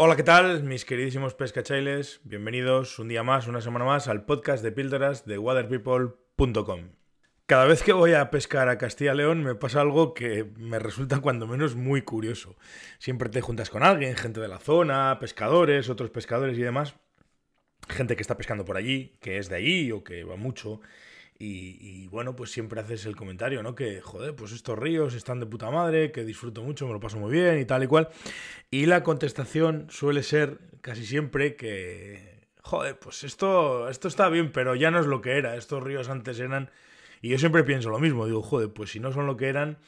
Hola, ¿qué tal? Mis queridísimos pescachailes, bienvenidos un día más, una semana más al podcast de píldoras de waterpeople.com. Cada vez que voy a pescar a Castilla León me pasa algo que me resulta cuando menos muy curioso. Siempre te juntas con alguien, gente de la zona, pescadores, otros pescadores y demás, gente que está pescando por allí, que es de allí o que va mucho, y, bueno, pues siempre haces el comentario, ¿no? Que, joder, pues estos ríos están de puta madre, que disfruto mucho, me lo paso muy bien y tal y cual. Y la contestación suele ser casi siempre que, joder, pues esto, esto está bien, pero ya no es lo que era. Estos ríos antes eran... Y yo siempre pienso lo mismo, digo, joder, pues si no son lo que eran,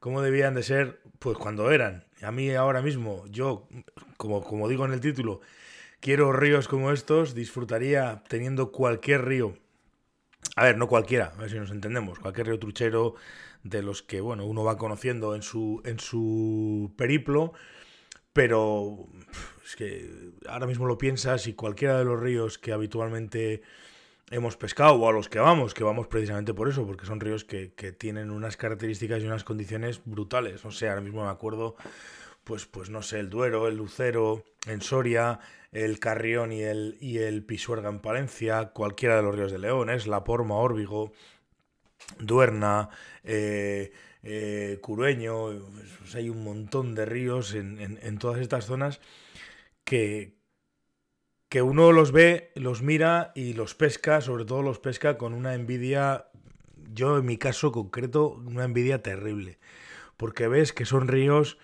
¿cómo debían de ser? Pues cuando eran. A mí ahora mismo, yo, como, como digo en el título, quiero ríos como estos, disfrutaría teniendo cualquier río a ver, no cualquiera, a ver si nos entendemos, cualquier río truchero de los que, bueno, uno va conociendo en su, en su periplo, pero es que ahora mismo lo piensas y cualquiera de los ríos que habitualmente hemos pescado o a los que vamos, que vamos precisamente por eso, porque son ríos que, que tienen unas características y unas condiciones brutales. O sea, ahora mismo me acuerdo pues, pues no sé, el Duero, el Lucero en Soria, el Carrión y el, y el Pisuerga en Palencia, cualquiera de los ríos de Leones, La Porma, Órbigo, Duerna, eh, eh, Curueño, pues hay un montón de ríos en, todas estas zonas que, que uno los ve, los mira y los pesca, sobre todo los pesca con una envidia, yo en mi caso concreto, una envidia terrible, porque ves que son ríos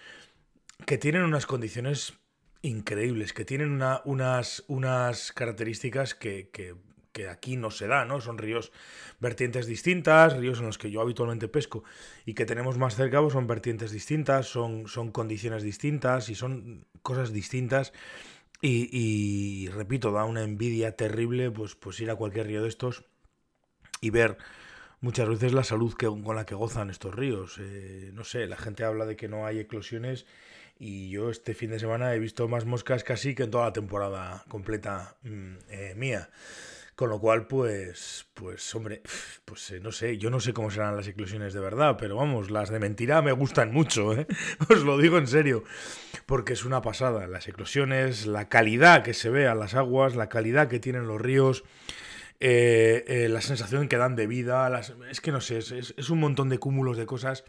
que tienen unas condiciones increíbles, que tienen unas, unas características que, aquí no se da, ¿no? Son ríos vertientes distintas, ríos en los que yo habitualmente pesco y que tenemos más cerca pues son vertientes distintas, son, son condiciones distintas y son cosas distintas. Y, repito, da una envidia terrible pues, pues ir a cualquier río de estos y ver muchas veces la salud que, con la que gozan estos ríos. Eh, no sé, la gente habla de que no hay eclosiones y yo este fin de semana he visto más moscas casi que en toda la temporada completa mm, eh, mía. Con lo cual, pues, pues, hombre, pues eh, no sé, yo no sé cómo serán las eclosiones de verdad, pero vamos, las de mentira me gustan mucho, ¿eh? Os lo digo en serio, porque es una pasada. Las eclosiones, la calidad que se ve a las aguas, la calidad que tienen los ríos, eh, la sensación que dan de vida, las, es que no sé, es, es un montón de cúmulos de cosas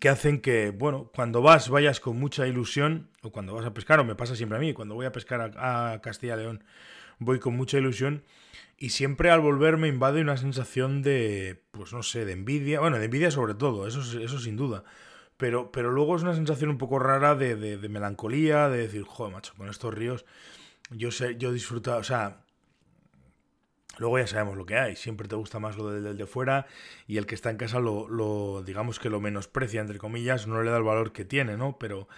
que hacen que, bueno, cuando vas, vayas con mucha ilusión, o cuando vas a pescar, o me pasa siempre a mí, cuando voy a pescar a, Castilla León, voy con mucha ilusión, y siempre al volver me invade una sensación de, pues no sé, de envidia, bueno, de envidia sobre todo, eso, eso sin duda, pero, pero luego es una sensación un poco rara de, de, melancolía, de decir, joder, macho, con estos ríos, yo sé, yo disfruto, o sea, Luego ya sabemos lo que hay, siempre te gusta más lo del, de fuera y el que está en casa lo, digamos que lo menosprecia, entre comillas, no le da el valor que tiene, ¿no? Pero,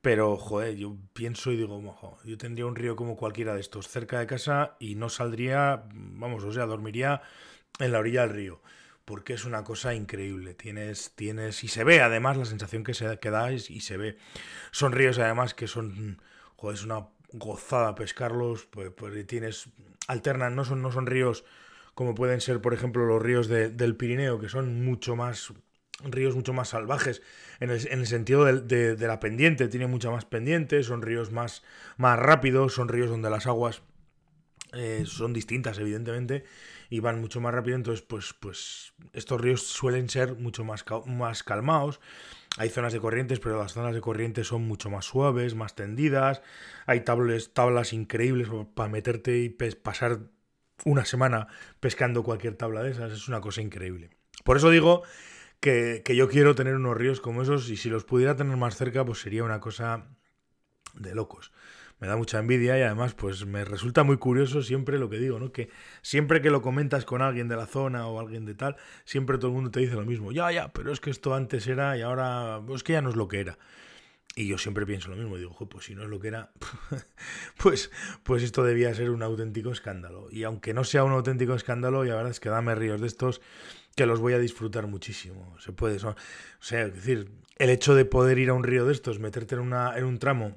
pero joder, yo pienso y digo, yo tendría un río como cualquiera de estos cerca de casa y no saldría, vamos, o sea, dormiría en la orilla del río, porque es una cosa increíble, tienes, tienes, y se ve además la sensación que, se, que da y se ve. Son ríos además que son, joder, es una gozada pescarlos, pues, pues tienes, alternan, no son, no son ríos como pueden ser, por ejemplo, los ríos del Pirineo, que son mucho más ríos mucho más salvajes en el, sentido de, la pendiente, tiene mucha más pendiente, son ríos más, más rápidos, son ríos donde las aguas eh, son distintas, evidentemente, y van mucho más rápido, entonces, pues, pues estos ríos suelen ser mucho más, más calmados. Hay zonas de corrientes, pero las zonas de corrientes son mucho más suaves, más tendidas. Hay tablas, tablas increíbles para meterte y pasar una semana pescando cualquier tabla de esas. Es una cosa increíble. Por eso digo que, que yo quiero tener unos ríos como esos y si los pudiera tener más cerca, pues sería una cosa de locos me da mucha envidia y además pues me resulta muy curioso siempre lo que digo, ¿no? Que siempre que lo comentas con alguien de la zona o alguien de tal, siempre todo el mundo te dice lo mismo, ya, ya, pero es que esto antes era y ahora, pues que ya no es lo que era. Y yo siempre pienso lo mismo, digo, pues si no es lo que era, pues, pues esto debía ser un auténtico escándalo. Y aunque no sea un auténtico escándalo, y la verdad es que dame ríos de estos que los voy a disfrutar muchísimo. Se puede, o sea, es decir, el hecho de poder ir a un río de estos, meterte en, una, en un tramo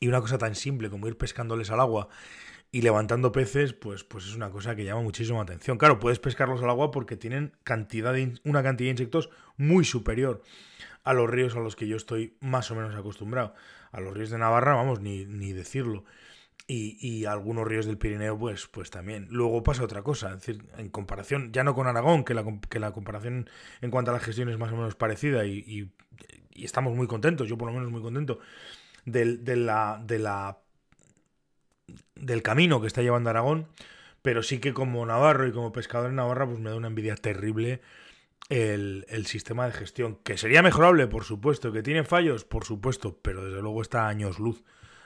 y una cosa tan simple como ir pescándoles al agua y levantando peces, pues, pues es una cosa que llama muchísima atención. Claro, puedes pescarlos al agua porque tienen cantidad de, una cantidad de insectos muy superior a los ríos a los que yo estoy más o menos acostumbrado. A los ríos de Navarra, vamos, ni, ni decirlo. Y, y, algunos ríos del Pirineo, pues, pues también. Luego pasa otra cosa, es decir, en comparación, ya no con Aragón, que la, que la comparación en cuanto a la gestión es más o menos parecida y, y, y estamos muy contentos, yo por lo menos muy contento, de, de, la, de la del camino que está llevando Aragón, pero sí que como Navarro y como pescador en Navarra, pues me da una envidia terrible el, el, sistema de gestión, que sería mejorable, por supuesto, que tiene fallos, por supuesto, pero desde luego está a años luz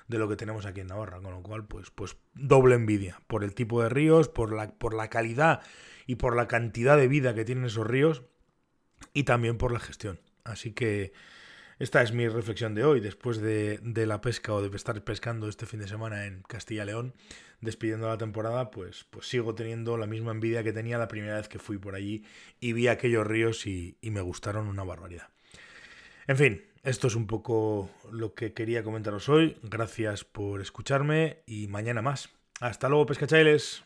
de lo que tenemos aquí en Navarra, con lo cual, pues, pues doble envidia por el tipo de ríos, por la, por la calidad y por la cantidad de vida que tienen esos ríos y también por la gestión. Así que esta es mi reflexión de hoy, después de, de, la pesca o de estar pescando este fin de semana en Castilla León, despidiendo la temporada, pues, pues sigo teniendo la misma envidia que tenía la primera vez que fui por allí y vi aquellos ríos y, y me gustaron una barbaridad. En fin, esto es un poco lo que quería comentaros hoy. Gracias por escucharme y mañana más. Hasta luego, pescachailes.